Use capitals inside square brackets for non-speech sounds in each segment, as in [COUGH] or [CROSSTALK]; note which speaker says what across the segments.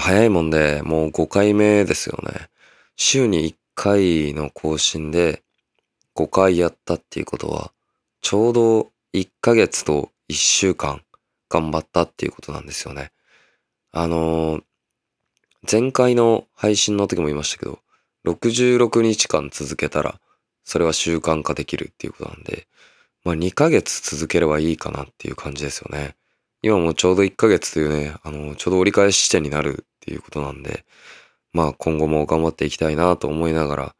Speaker 1: 早いもんで、もう5回目ですよね。週に1回の更新で5回やったっていうことは、ちょうど1ヶ月と1週間頑張ったっていうことなんですよね。あのー、前回の配信の時も言いましたけど、66日間続けたら、それは習慣化できるっていうことなんで、まあ2ヶ月続ければいいかなっていう感じですよね。今もちょうど1ヶ月というね、あの、ちょうど折り返し地点になるっていうことなんで、まあ今後も頑張っていきたいなと思いながら、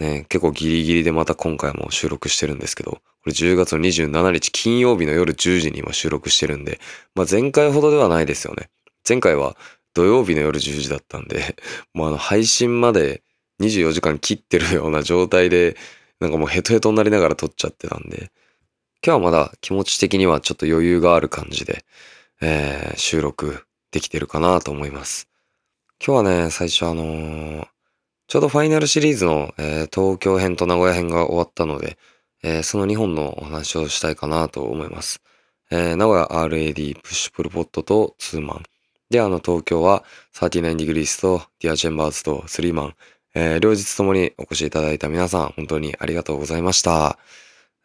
Speaker 1: ね、結構ギリギリでまた今回も収録してるんですけど、これ10月の27日金曜日の夜10時に今収録してるんで、まあ前回ほどではないですよね。前回は土曜日の夜10時だったんで、[LAUGHS] もうあの配信まで24時間切ってるような状態で、なんかもうヘトヘトになりながら撮っちゃってたんで、今日はまだ気持ち的にはちょっと余裕がある感じで、えー、収録できてるかなと思います。今日はね、最初あのー、ちょうどファイナルシリーズの、えー、東京編と名古屋編が終わったので、えー、その2本のお話をしたいかなと思います。えー、名古屋 RAD PUSH PULL POT とツーマン。で、あの東京は39 degrees と Dear Chambers とスリーマン。えー、両日ともにお越しいただいた皆さん、本当にありがとうございました。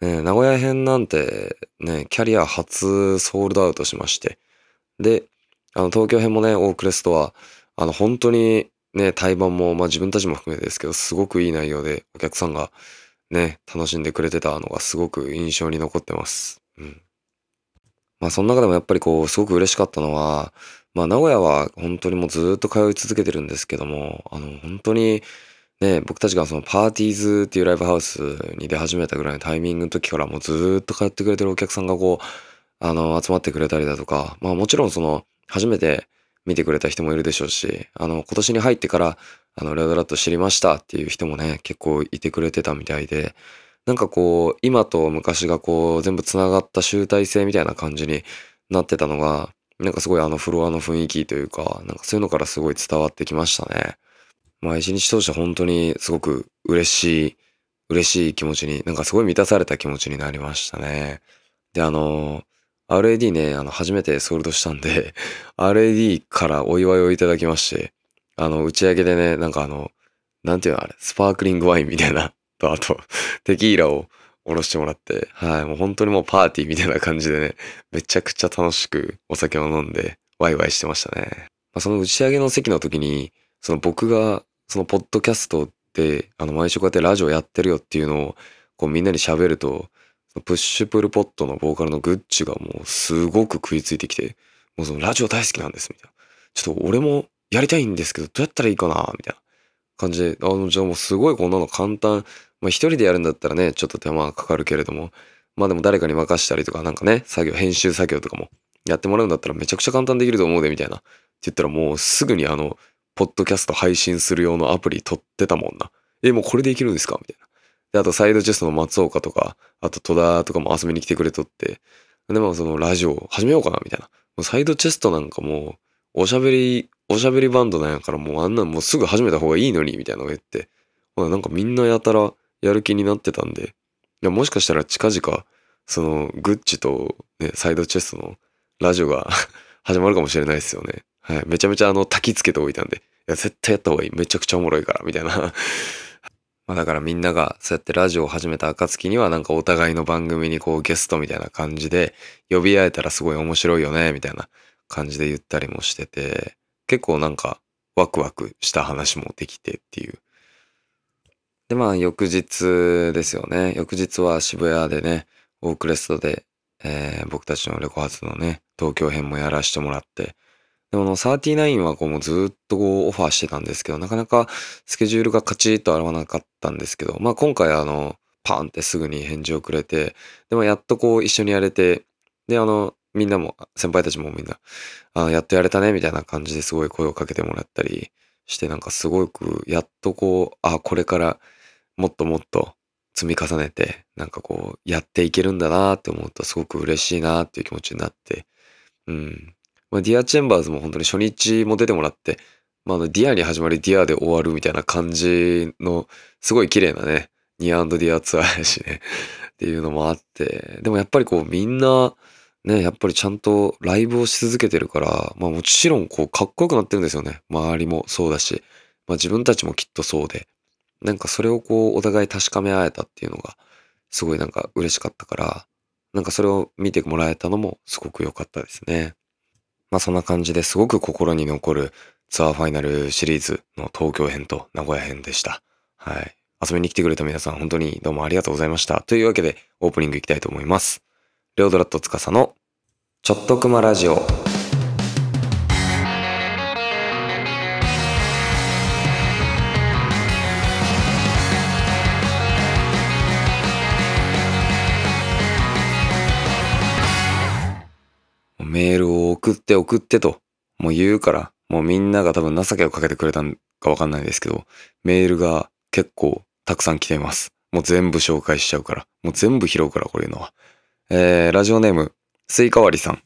Speaker 1: ね、名古屋編なんてね、キャリア初ソールドアウトしまして。で、あの東京編もね、オークレストは、あの本当にね、対バンも、まあ自分たちも含めてですけど、すごくいい内容でお客さんがね、楽しんでくれてたのがすごく印象に残ってます。うん。まあその中でもやっぱりこう、すごく嬉しかったのは、まあ名古屋は本当にもうずっと通い続けてるんですけども、あの本当にね、僕たちがそのパーティーズっていうライブハウスに出始めたぐらいのタイミングの時からもうずっと通ってくれてるお客さんがこう、あの、集まってくれたりだとか、まあもちろんその、初めて見てくれた人もいるでしょうし、あの、今年に入ってから、あの、レドラット知りましたっていう人もね、結構いてくれてたみたいで、なんかこう、今と昔がこう、全部繋がった集大成みたいな感じになってたのが、なんかすごいあのフロアの雰囲気というか、なんかそういうのからすごい伝わってきましたね。まあ一日通して本当にすごく嬉しい、嬉しい気持ちに、なんかすごい満たされた気持ちになりましたね。で、あの、RAD ね、あの、初めてソールドしたんで [LAUGHS] RAD からお祝いをいただきまして、あの、打ち上げでね、なんかあの、なんていうのあれ、スパークリングワインみたいな、[LAUGHS] と、あと、テキーラをおろしてもらって、はい、もう本当にもうパーティーみたいな感じでね、めちゃくちゃ楽しくお酒を飲んで、ワイワイしてましたね。まあ、その打ち上げの席の時に、その僕がそのポッドキャストで、あの、毎週こうやってラジオやってるよっていうのを、こうみんなに喋るとその、プッシュプルポットのボーカルのグッチがもうすごく食いついてきて、もうそのラジオ大好きなんです、みたいな。ちょっと俺もやりたいんですけど、どうやったらいいかな、みたいな感じで、あの、じゃあもうすごいこんなの簡単。まあ一人でやるんだったらね、ちょっと手間がかかるけれども、まあでも誰かに任したりとか、なんかね、作業、編集作業とかもやってもらうんだったらめちゃくちゃ簡単できると思うで、みたいな。って言ったらもうすぐにあの、ポッドキャスト配信する用のアプリ取ってたもんな。え、もうこれでいけるんですか？みたいな。で、あとサイドチェストの松岡とか、あと戸田とかも遊びに来てくれとって、で、まあそのラジオ始めようかな、みたいな。もうサイドチェストなんかもう、おしゃべり、おしゃべりバンドなんやからもうあんなんもうすぐ始めた方がいいのに、みたいなのが言って、ほなんかみんなやたらやる気になってたんで、いや、もしかしたら近々、その、グッチと、ね、サイドチェストのラジオが [LAUGHS] 始まるかもしれないですよね。はい。めちゃめちゃあの、焚き付けておいたんで、いや、絶対やった方がいい。めちゃくちゃおもろいから、みたいな [LAUGHS] まあだからみんながそうやってラジオを始めた暁にはなんかお互いの番組にこうゲストみたいな感じで呼び合えたらすごい面白いよね、みたいな感じで言ったりもしてて、結構なんかワクワクした話もできてっていう。でまあ翌日ですよね。翌日は渋谷でね、オークレストで、えー、僕たちのレコ発のね、東京編もやらせてもらって、でも、39はこうもうずっとこうオファーしてたんですけど、なかなかスケジュールがカチッと合わなかったんですけど、まあ今回あの、パンってすぐに返事をくれて、でもやっとこう一緒にやれて、で、あの、みんなも、先輩たちもみんな、あやっとやれたね、みたいな感じですごい声をかけてもらったりして、なんかすごく、やっとこう、あ、これからもっともっと積み重ねて、なんかこう、やっていけるんだなって思うとすごく嬉しいなっていう気持ちになって、うん。まあ、 Dear Chambers も本当に初日も出てもらって、まあ、あの、ディアに始まりディアで終わるみたいな感じの、すごい綺麗なね、ニアディアツアーやしね [LAUGHS] っていうのもあって、でもやっぱりこうみんな、ね、やっぱりちゃんとライブをし続けてるから、まあもちろんこうかっこよくなってるんですよね。周りもそうだし、まあ自分たちもきっとそうで、なんかそれをこうお互い確かめ合えたっていうのが、すごいなんか嬉しかったから、なんかそれを見てもらえたのもすごく良かったですね。まあそんな感じですごく心に残るツアーファイナルシリーズの東京編と名古屋編でした。はい。遊びに来てくれた皆さん本当にどうもありがとうございました。というわけでオープニングいきたいと思います。レオドラット司のちょっとくまラジオ。メールを送って送ってと、もう言うから、もうみんなが多分情けをかけてくれたんかわかんないですけど、メールが結構たくさん来ています。もう全部紹介しちゃうから。もう全部拾うから、こういうのは。えー、ラジオネーム、スイカ割りさん。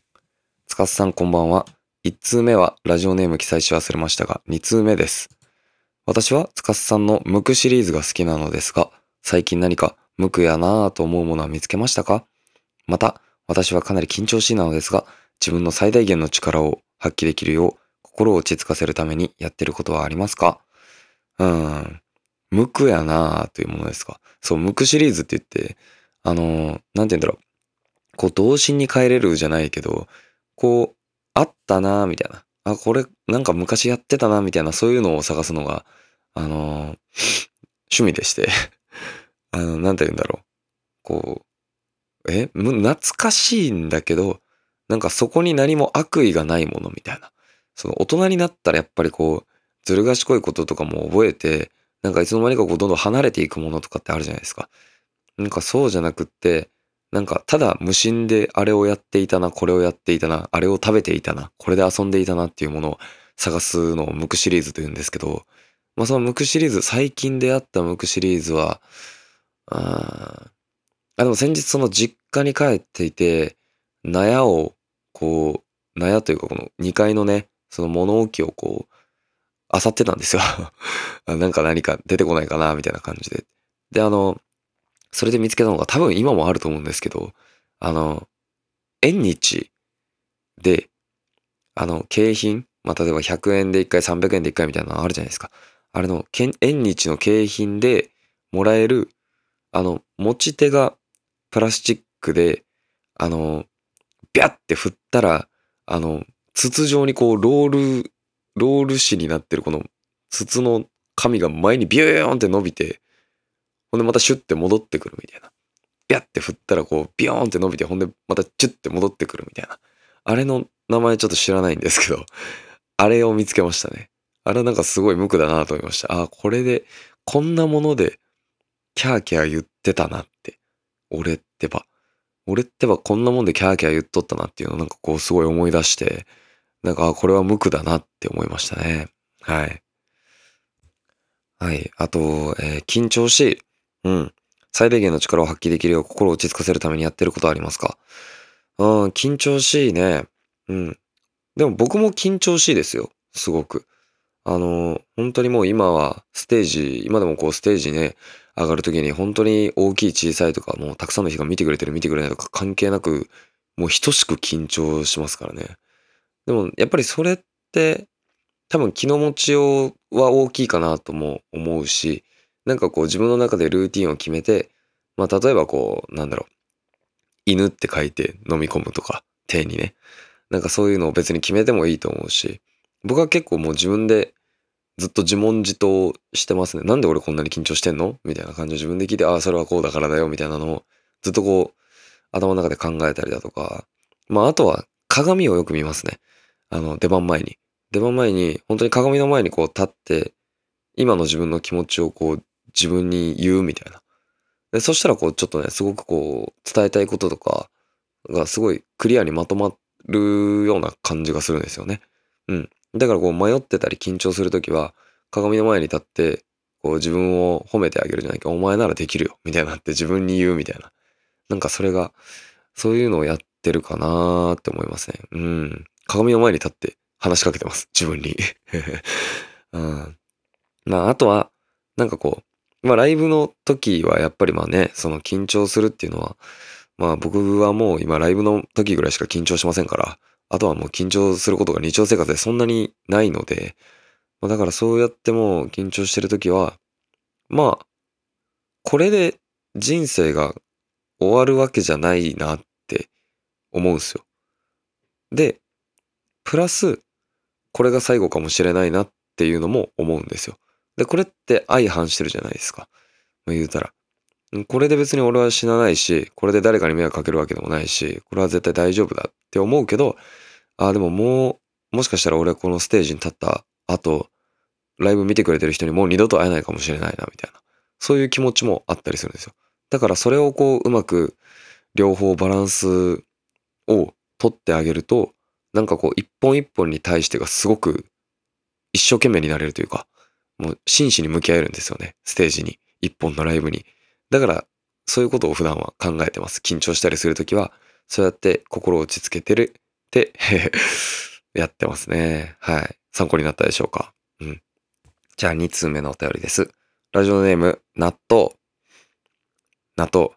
Speaker 1: つかすさんこんばんは。1通目はラジオネーム記載し忘れましたが、2通目です。私はつかすさんのムクシリーズが好きなのですが、最近何か無垢やなぁと思うものは見つけましたか？また、私はかなり緊張しいなのですが、自分の最大限の力を発揮できるよう、心を落ち着かせるためにやってることはありますか？うん。無垢やなぁというものですか？そう、無垢シリーズって言って、あのーなんて言うんだろう。こう、童心に帰れるじゃないけど、こう、あったなぁみたいな。あ、これ、なんか昔やってたなみたいな、そういうのを探すのが、あのー趣味でして。[LAUGHS] あの、なんて言うんだろう。こう、え、懐かしいんだけど、なんかそこに何も悪意がないものみたいな。その大人になったらやっぱりこう、ずる賢いこととかも覚えて、なんかいつの間にかこうどんどん離れていくものとかってあるじゃないですか。なんかそうじゃなくって、なんかただ無心であれをやっていたな、これをやっていたな、あれを食べていたな、これで遊んでいたなっていうものを探すのをムクシリーズと言うんですけど、まあそのムクシリーズ、最近出会ったムクシリーズは、ああ、でも先日その実家に帰っていて、納屋をこう、納屋というかこの2階のね、その物置をこう、漁ってたんですよ。[LAUGHS] なんか何か出てこないかな、みたいな感じで。で、あの、それで見つけたのが多分今もあると思うんですけど、あの、縁日で、あの、景品、まあ、例えば100円で1回、300円で1回みたいなのあるじゃないですか。あれの、縁日の景品でもらえる、あの、持ち手がプラスチックで、あの、ビャって振ったら、あの、筒状にこう、ロール、ロール紙になってるこの筒の紙が前にビューンって伸びて、ほんでまたシュッて戻ってくるみたいな。ビャって振ったらこう、ビヨーンって伸びて、ほんでまたチュッて戻ってくるみたいな。あれの名前ちょっと知らないんですけど、[LAUGHS] あれを見つけましたね。あれなんかすごい無垢だなと思いました。ああ、これで、こんなもので、キャーキャー言ってたなって。俺ってば。俺ってばこんなもんでキャーキャー言っとったなっていうのをなんかこうすごい思い出して、なんか、これは無垢だなって思いましたね。はい。はい。あと、えー緊張し。うん。最大限の力を発揮できるよう心を落ち着かせるためにやってることはありますか？うん、緊張しいね。うん。でも僕も緊張しいですよ。すごく。あの、本当にもう今はステージ、今でもこうステージね、上がるときに本当に大きい小さいとか、もうたくさんの人が見てくれてる見てくれないとか関係なく、もう等しく緊張しますからね。でもやっぱりそれって多分気の持ちようは大きいかなとも思うし、なんかこう自分の中でルーティンを決めて、まあ例えばこう、なんだろう、犬って書いて飲み込むとか、手にね。なんかそういうのを別に決めてもいいと思うし、僕は結構もう自分でずっと自問自答してますね。なんで俺こんなに緊張してんの？みたいな感じで自分で聞いて、ああ、それはこうだからだよ、みたいなのをずっとこう頭の中で考えたりだとか、まああとは鏡をよく見ますね。あの、出番前に。出番前に、本当に鏡の前にこう立って、今の自分の気持ちをこう自分に言うみたいな。で、そしたらこうちょっとね、すごくこう伝えたいこととかがすごいクリアにまとまるような感じがするんですよね。うん。だからこう迷ってたり緊張するときは、鏡の前に立って、こう自分を褒めてあげるじゃないか、お前ならできるよ、みたいなって自分に言うみたいな。なんかそれが、そういうのをやってるかなーって思いますね。うん。鏡の前に立って話しかけてます。自分に。[LAUGHS] うん。まあ、あとは、なんかこう、まあライブの時はやっぱりまあね、その緊張するっていうのは、まあ僕はもう今ライブの時ぐらいしか緊張しませんから、あとはもう緊張することが日常生活でそんなにないので、だからそうやっても緊張してる時は、まあ、これで人生が終わるわけじゃないなって思うんすよ。で、プラス、これが最後かもしれないなっていうのも思うんですよ。で、これって相反してるじゃないですか。言うたら。これで別に俺は死なないし、これで誰かに迷惑かけるわけでもないし、これは絶対大丈夫だって思うけど、ああ、でももう、もしかしたら俺はこのステージに立った後、ライブ見てくれてる人にもう二度と会えないかもしれないな、みたいな。そういう気持ちもあったりするんですよ。だからそれをこう、うまく両方バランスを取ってあげると、なんかこう、一本一本に対してがすごく一生懸命になれるというか、もう真摯に向き合えるんですよね。ステージに。一本のライブに。だから、そういうことを普段は考えてます。緊張したりするときは、そうやって心を落ち着けてるって [LAUGHS] やってますね。はい。参考になったでしょうか？うん。じゃあ、2通目のお便りです。ラジオネーム、納豆。納豆。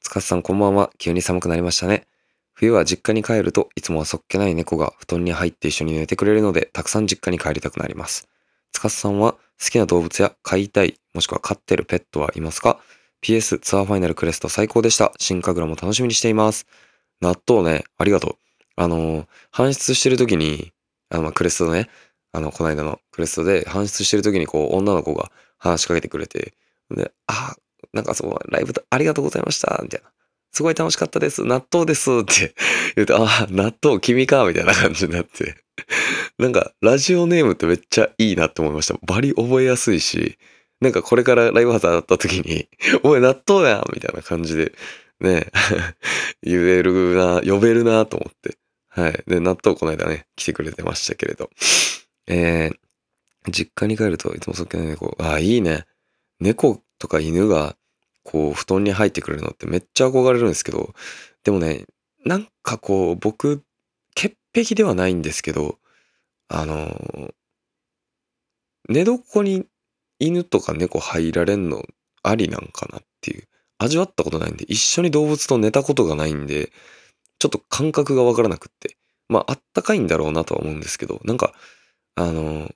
Speaker 1: つかさんこんばんは。急に寒くなりましたね。冬は実家に帰るといつもはそっけない猫が布団に入って一緒に寝てくれるので、たくさん実家に帰りたくなります。つかさんは好きな動物や飼いたい、もしくは飼ってるペットはいますか？PS ツアーファイナルクレスト最高でした。新神楽も楽しみにしています。納豆ね、ありがとう。あの、搬出してる時に、あの、まクレストね、あの、この間のクレストで搬出してる時にこう、女の子が話しかけてくれて、で、あ、なんかそう、ライブありがとうございました、みたいな。すごい楽しかったです。納豆ですって [LAUGHS] 言うと、あ、納豆君か、みたいな感じになってなんか、ラジオネームってめっちゃいいなって思いました。バリ覚えやすいし、なんかこれからライブハウス当たった時に、[LAUGHS] おい、納豆やみたいな感じで、ね、[LAUGHS] 言えるな、呼べるなと思って。はい。で、納豆この間ね、来てくれてましたけれど。えー、実家に帰るといつもそっけない猫。ああ、いいね。猫とか犬が、こう、布団に入ってくれるのってめっちゃ憧れるんですけど、でもね、なんかこう、僕、潔癖ではないんですけど、あの寝床に犬とか猫入られんのありなんかなっていう。味わったことないんで、一緒に動物と寝たことがないんで、ちょっと感覚がわからなくって。まあ、あったかいんだろうなとは思うんですけど、なんか、あの、なんて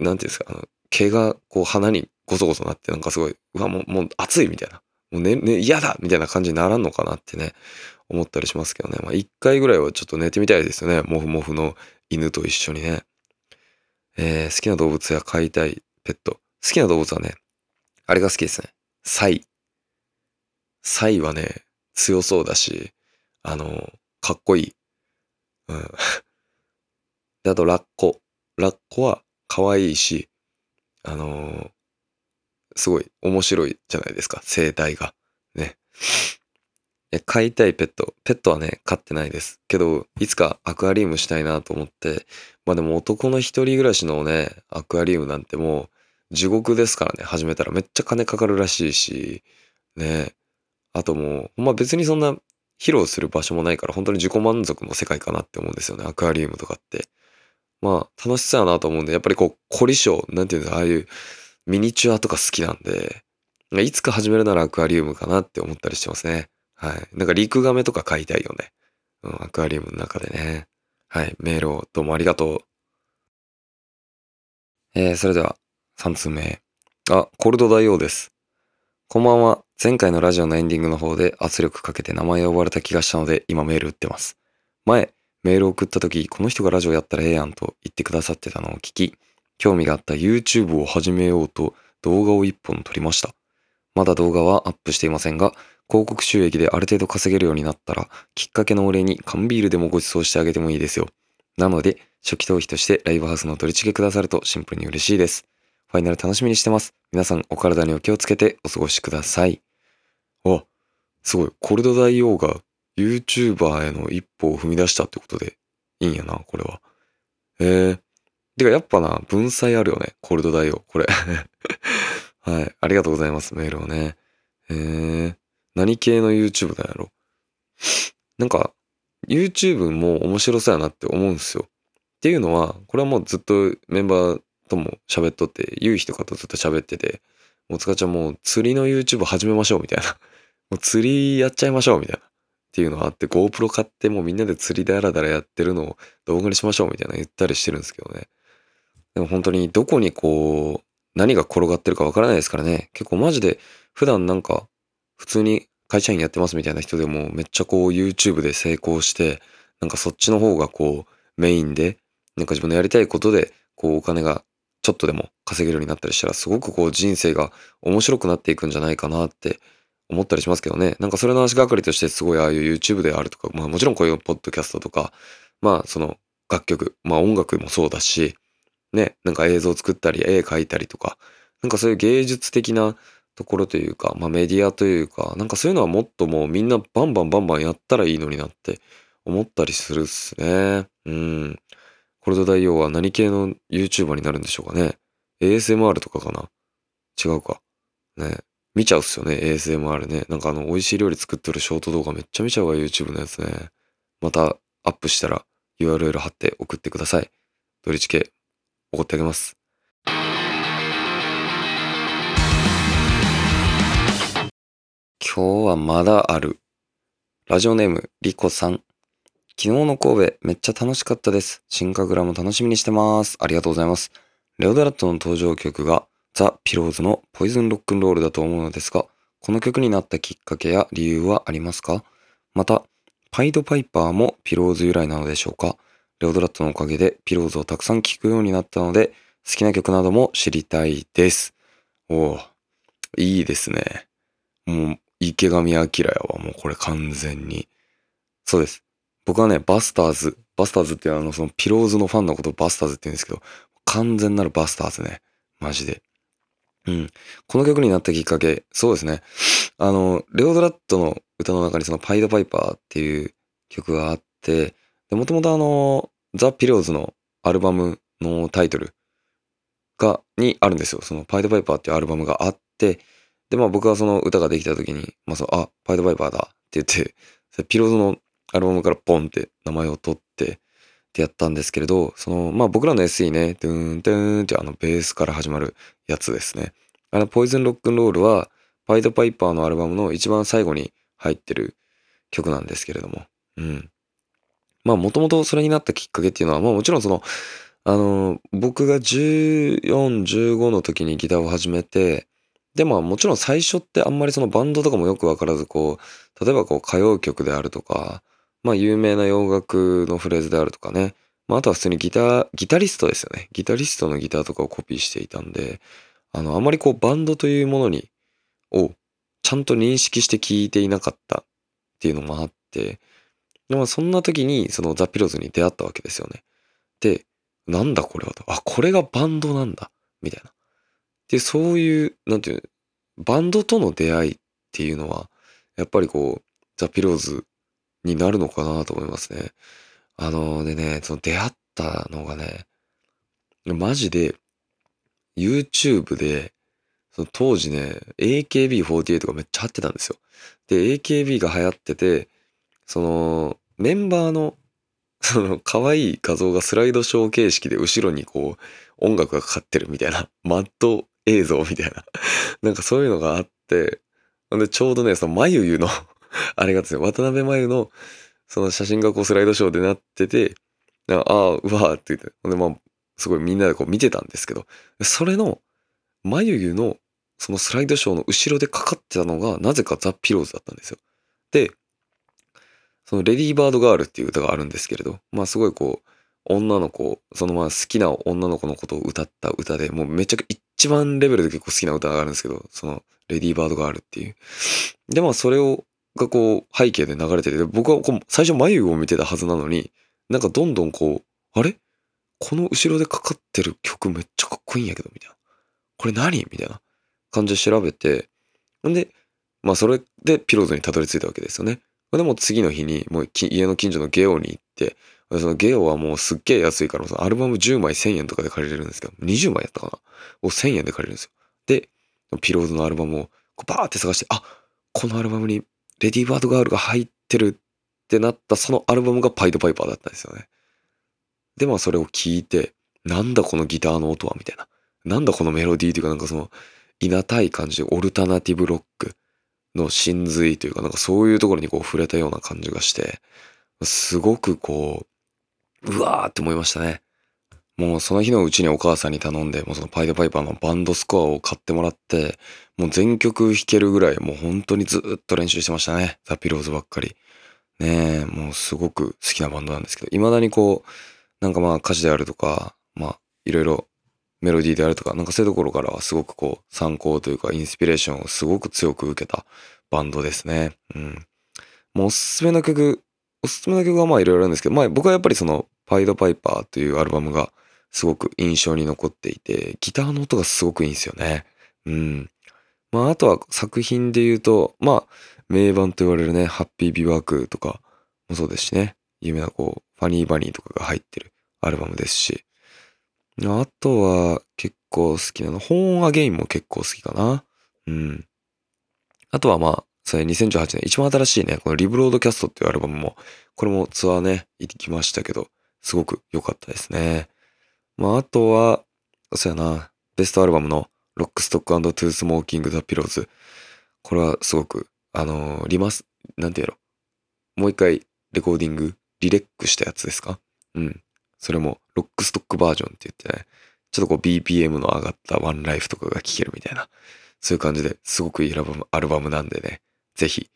Speaker 1: いうんですか、あの、毛がこう鼻にゴソゴソなって、なんかすごい、うわ、もう、もう暑いみたいな。もうね、ね、嫌だみたいな感じにならんのかなってね、思ったりしますけどね。まあ、一回ぐらいはちょっと寝てみたいですよね。もふもふの犬と一緒にね。えー、好きな動物や飼いたいペット。好きな動物はね、あれが好きですね。サイ。サイはね、強そうだし、あの、かっこいい。うん。で、あと、ラッコ。ラッコは可愛いし、あのすごい面白いじゃないですか。生態が。ね。飼いたいペット。ペットはね、飼ってないです。けど、いつかアクアリウムしたいなと思って。まあでも男の一人暮らしのね、アクアリウムなんてもう、地獄ですからね、始めたらめっちゃ金かかるらしいし、ね。あともう、まあ別にそんな披露する場所もないから、本当に自己満足の世界かなって思うんですよね、アクアリウムとかって。まあ楽しそうやなと思うんで、やっぱりこう、凝り性、なんていうんですか、ああいうミニチュアとか好きなんで、いつか始めるならアクアリウムかなって思ったりしてますね。はい。なんかリクガメとか飼いたいよね。うん、アクアリウムの中でね。はい。メールをどうもありがとう。えー、それでは、3通目。あ、コルド大王です。こんばんは。前回のラジオのエンディングの方で圧力かけて名前を呼ばれた気がしたので、今メール打ってます。前、メールを送った時、この人がラジオやったらええやんと言ってくださってたのを聞き、興味があった YouTube を始めようと動画を1本撮りました。まだ動画はアップしていませんが、広告収益である程度稼げるようになったら、きっかけのお礼に缶ビールでもご馳走してあげてもいいですよ。なので、初期投資としてライブハウスの取り付けくださるとシンプルに嬉しいです。ファイナル楽しみにしてます。皆さんお体にお気をつけてお過ごしください。あ、すごい。コルド大王が YouTuber への一歩を踏み出したってことでいいんやな、これは。へえ。てかやっぱな、文才あるよね。コルド大王。これ [LAUGHS] はい。ありがとうございます。メールをね。へえ。何系の YouTube なんやろ？なんか、YouTube も面白そうやなって思うんすよ。っていうのは、これはもうずっとメンバーとも喋っとって、ゆうひとかとずっと喋ってて、もうつかちゃんもう釣りの YouTube 始めましょうみたいな。[LAUGHS] もう釣りやっちゃいましょうみたいなっていうのはあって GoPro 買ってもうみんなで釣りであらだらやってるのを動画にしましょうみたいな言ったりしてるんですけどね。でも本当にどこにこう何が転がってるかわからないですからね。結構マジで普段なんか普通に会社員やってますみたいな人でもめっちゃこう YouTube で成功してなんかそっちの方がこうメインでなんか自分のやりたいことでこうお金がちょっとでも稼げるようになったりしたらすごくこう人生が面白くなっていくんじゃないかなって思ったりしますけどね。なんかそれの足がかりとしてすごいああいう YouTube であるとか、まあもちろんこういうポッドキャストとか、まあその楽曲、まあ音楽もそうだし、ね、なんか映像作ったり絵描いたりとか、なんかそういう芸術的なところというか、まあメディアというか、なんかそういうのはもっともうみんなバンバンバンバンやったらいいのになって思ったりするっすね。うん。コルド大王は何系の YouTuber になるんでしょうかね。ASMR とかかな違うか。ね。見ちゃうっすよね、ASMR ね。なんかあの、美味しい料理作ってるショート動画めっちゃ見ちゃうわ、YouTube のやつね。またアップしたら URL 貼って送ってください。ドリチケ、送ってあげます。今日はまだある。ラジオネーム、リコさん。昨日の神戸、めっちゃ楽しかったです。新神楽も楽しみにしてます。ありがとうございます。レオドラットの登場曲が、ザ・ピローズのポイズンロックンロールだと思うのですが、この曲になったきっかけや理由はありますか？また、パイドパイパーもピローズ由来なのでしょうか？レオドラットのおかげでピローズをたくさん聴くようになったので、好きな曲なども知りたいです。おお、いいですね。もう、池上彰やわ、もうこれ完全に。そうです。僕はね、バスターズ、バスターズってあの、そのピローズのファンのことをバスターズって言うんですけど、完全なるバスターズね。マジで。うん。この曲になったきっかけ、そうですね。あの、レオドラットの歌の中にそのパイドパイパーっていう曲があって、で、もともとあの、ザ・ピローズのアルバムのタイトルが、にあるんですよ。そのパイドパイパーっていうアルバムがあって、で、まあ僕はその歌ができた時に、まあそう、あ、パイドパイパーだって言って、ピローズのアルバムからポンって名前を取って、ってやったんですけれど、その、まあ僕らの SE ね、ドゥーン、ドゥーンってあのベースから始まるやつですね。あの、ポイズンロックンロールは、パイドパイパーのアルバムの一番最後に入ってる曲なんですけれども。うん。まあもともとそれになったきっかけっていうのは、まあもちろんその、あの、僕が14、15の時にギターを始めて、でまあもちろん最初ってあんまりそのバンドとかもよくわからずこう、例えばこう歌謡曲であるとか、まあ有名な洋楽のフレーズであるとかね。まああとは普通にギター、ギタリストですよね。ギタリストのギターとかをコピーしていたんで、あの、あまりこうバンドというものに、をちゃんと認識して聞いていなかったっていうのもあって、でもそんな時にそのザ・ピローズに出会ったわけですよね。で、なんだこれはと。あ、これがバンドなんだ。みたいな。で、そういう、なんていう、バンドとの出会いっていうのは、やっぱりこう、ザ・ピローズになるのかなと思いますね。あのでね、その出会ったのがね、マジで YouTube で、その当時ね、AKB48 がめっちゃ流行ってたんですよ。で、AKB が流行ってて、そのメンバーの [LAUGHS] その可愛い画像がスライドショー形式で後ろにこう音楽がかかってるみたいな、マット映像みたいな、なんかそういうのがあって、で、ちょうどね、その眉ゆの [LAUGHS] あれがですね、渡辺真由の、その写真がこうスライドショーでなってて、ああ、うわーって言って、で、まあ、すごいみんなでこう見てたんですけど、それの、眉毛の、そのスライドショーの後ろでかかってたのが、なぜかザ・ピローズだったんですよ。で、そのレディーバードガールっていう歌があるんですけれど、まあすごいこう、女の子、そのまあ好きな女の子のことを歌った歌で、もうめちゃくちゃ一番レベルで結構好きな歌があるんですけど、そのレディーバードガールっていう。で、まあそれをがこう背景で流れてて、僕はこう最初眉を見てたはずなのに、なんかどんどんこう、あれ？この後ろでかかってる曲めっちゃかっこいいんやけど、みたいな。これ何？みたいな感じで調べて、んで、まあそれでピローズにたどり着いたわけですよね。でも次の日にもう家の近所のゲオに行って、そのゲオはもうすっげえ安いから、そのアルバム10枚1000円とかで借りれるんですけど、20枚やったかな？を1000円で借りるんですよ。で、ピローズのアルバムをこうバーって探して、あ、このアルバムにレディーバードガールが入ってるってなったそのアルバムがパイドパイパーだったんですよね。で、まあそれを聞いて、なんだこのギターの音はみたいな。なんだこのメロディーっていうかなんかその、いなたい感じでオルタナティブロック。の真髄というか、なんかそういうところにこう触れたような感じがして、すごくこう、うわーって思いましたね。もうその日のうちにお母さんに頼んで、もうそのパイドパイパーのバンドスコアを買ってもらって、もう全曲弾けるぐらい、もう本当にずっと練習してましたね。ザ・ピローズばっかり。ねえ、もうすごく好きなバンドなんですけど、未だにこう、なんかまあ歌詞であるとか、まあいろいろメロディーであるとか、なんかそういうところからはすごくこう参考というかインスピレーションをすごく強く受けたバンドですね。うん。もうおすすめの曲、おすすめの曲はまあいろいろあるんですけど、まあ僕はやっぱりそのパイドパイパーというアルバムがすごく印象に残っていて、ギターの音がすごくいいんですよね。うん。まああとは作品で言うと、まあ名盤と言われるね、ハッピービワークとかもそうですしね、有名なこう、ファニーバニーとかが入ってるアルバムですし、あとは結構好きなの、ホーンアゲインも結構好きかな。うん。あとはまあ、それ2018年一番新しいね、この REBROADCAST っていうアルバムも、これもツアーね、行きましたけど、すごく良かったですね。まあ、あとは、そうやな、ベストアルバムの ROCK STOCK & TOO SMOKING THE PILLOWS。これはすごく、あのー、リマス、なんていうのもう一回レコーディング、リレックしたやつですか？うん。それも、 ROCK STOCK バージョンって言ってね、ちょっとこう BPM の上がったワンライフとかが聴けるみたいな、そういう感じですごくいいアルバムアルバムなんでね、ぜひ、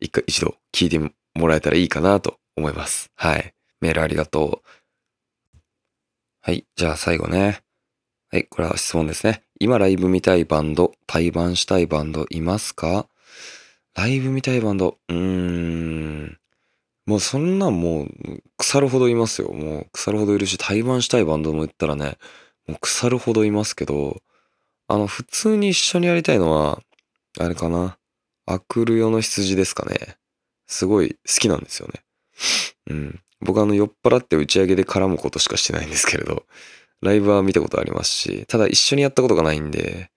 Speaker 1: 一回一度聴いてもらえたらいいかなと思います。はい。メールありがとう。はい。じゃあ最後ね。はい。これは質問ですね。今ライブ見たいバンド、対バンしたいバンドいますか？ライブ見たいバンド、うーん。もうそんなんもう腐るほどいますよ。もう腐るほどいるし、対バンしたいバンドも言ったらね、もう腐るほどいますけど、あの、普通に一緒にやりたいのは、あれかな。アクルヨの羊ですかね。すごい好きなんですよね。うん。僕あの酔っ払って打ち上げで絡むことしかしてないんですけれど、ライブは見たことありますし、ただ一緒にやったことがないんで、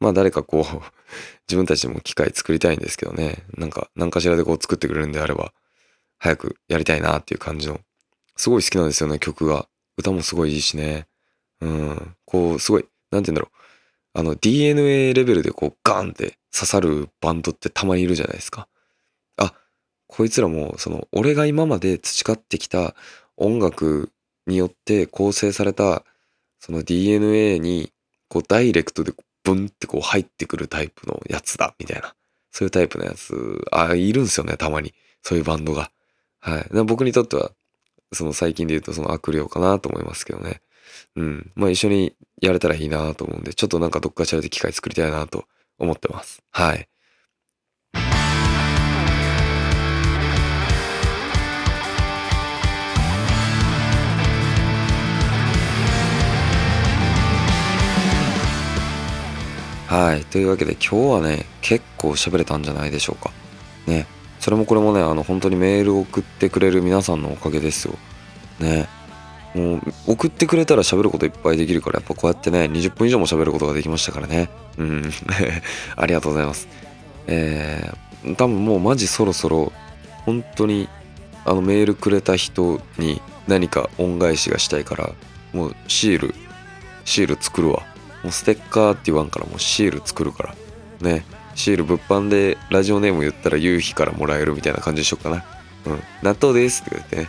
Speaker 1: まあ誰かこう、[LAUGHS] 自分たちでも機会作りたいんですけどね。なんか、何かしらでこう作ってくれるんであれば、早くやりたいなっていう感じの、すごい好きなんですよね、曲が。歌もすごいいいしね。うん。こう、すごい、なんて言うんだろう。あの、DNA レベルでこう、ガーンって刺さるバンドってたまにいるじゃないですか。こいつらも、その、俺が今まで培ってきた音楽によって構成された、その DNA に、こう、ダイレクトでブンってこう入ってくるタイプのやつだ、みたいな。そういうタイプのやつ、あ、いるんすよね、たまに。そういうバンドが。はい。僕にとっては、その最近で言うとその悪霊かなと思いますけどね。うん。まあ一緒にやれたらいいなと思うんで、ちょっとなんかどっかしらで機会作りたいなと思ってます。はい。はい。というわけで今日はね、結構喋れたんじゃないでしょうか。ね。それもこれもね、あの、本当にメールを送ってくれる皆さんのおかげですよ。ね。もう、送ってくれたら喋ることいっぱいできるから、やっぱこうやってね、20分以上も喋ることができましたからね。うん。[LAUGHS] ありがとうございます。えー、多分もうマジそろそろ、本当に、あの、メールくれた人に何か恩返しがしたいから、もうシール、シール作るわ。もうステッカーって言わんからもうシール作るから。ね。シール物販でラジオネーム言ったら夕日からもらえるみたいな感じでしょうかな。うん。納豆ですって言ってね、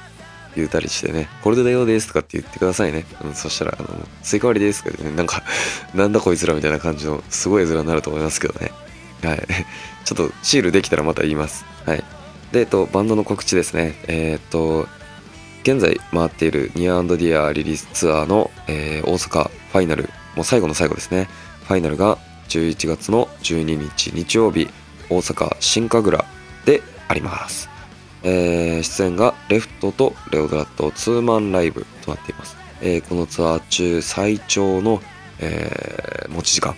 Speaker 1: 言うたりしてね、これでだよですとかって言ってくださいね。うん、そしたら、あの、スイカ割りですとか言ってね、なんか、[LAUGHS] なんだこいつらみたいな感じの、すごい絵面になると思いますけどね。はい。[LAUGHS] ちょっとシールできたらまた言います。はい。で、えっと、バンドの告知ですね。えー、っと、現在回っているニアディアリリースツアーの、えー、大阪ファイナル、もう最後の最後ですね。ファイナルが11月の12日日曜日大阪新神楽であります、えー、出演がレフトとレオドラットツーマンライブとなっています、えー、このツアー中最長の、えー、持ち時間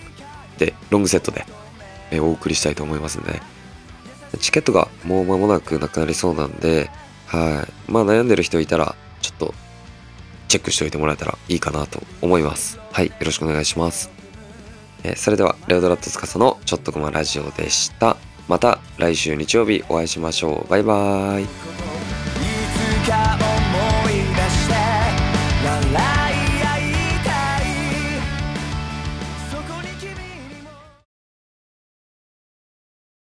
Speaker 1: でロングセットで、え、お送りしたいと思いますんでねチケットがもう間もなくなくなりそうなんではい。まあ悩んでる人いたらちょっとチェックしておいてもらえたらいいかなと思いますはいよろしくお願いしますえそれでは、レオドラット司のちょっとごまラジオでした。また来週日曜日お会いしましょう。バイバーイ。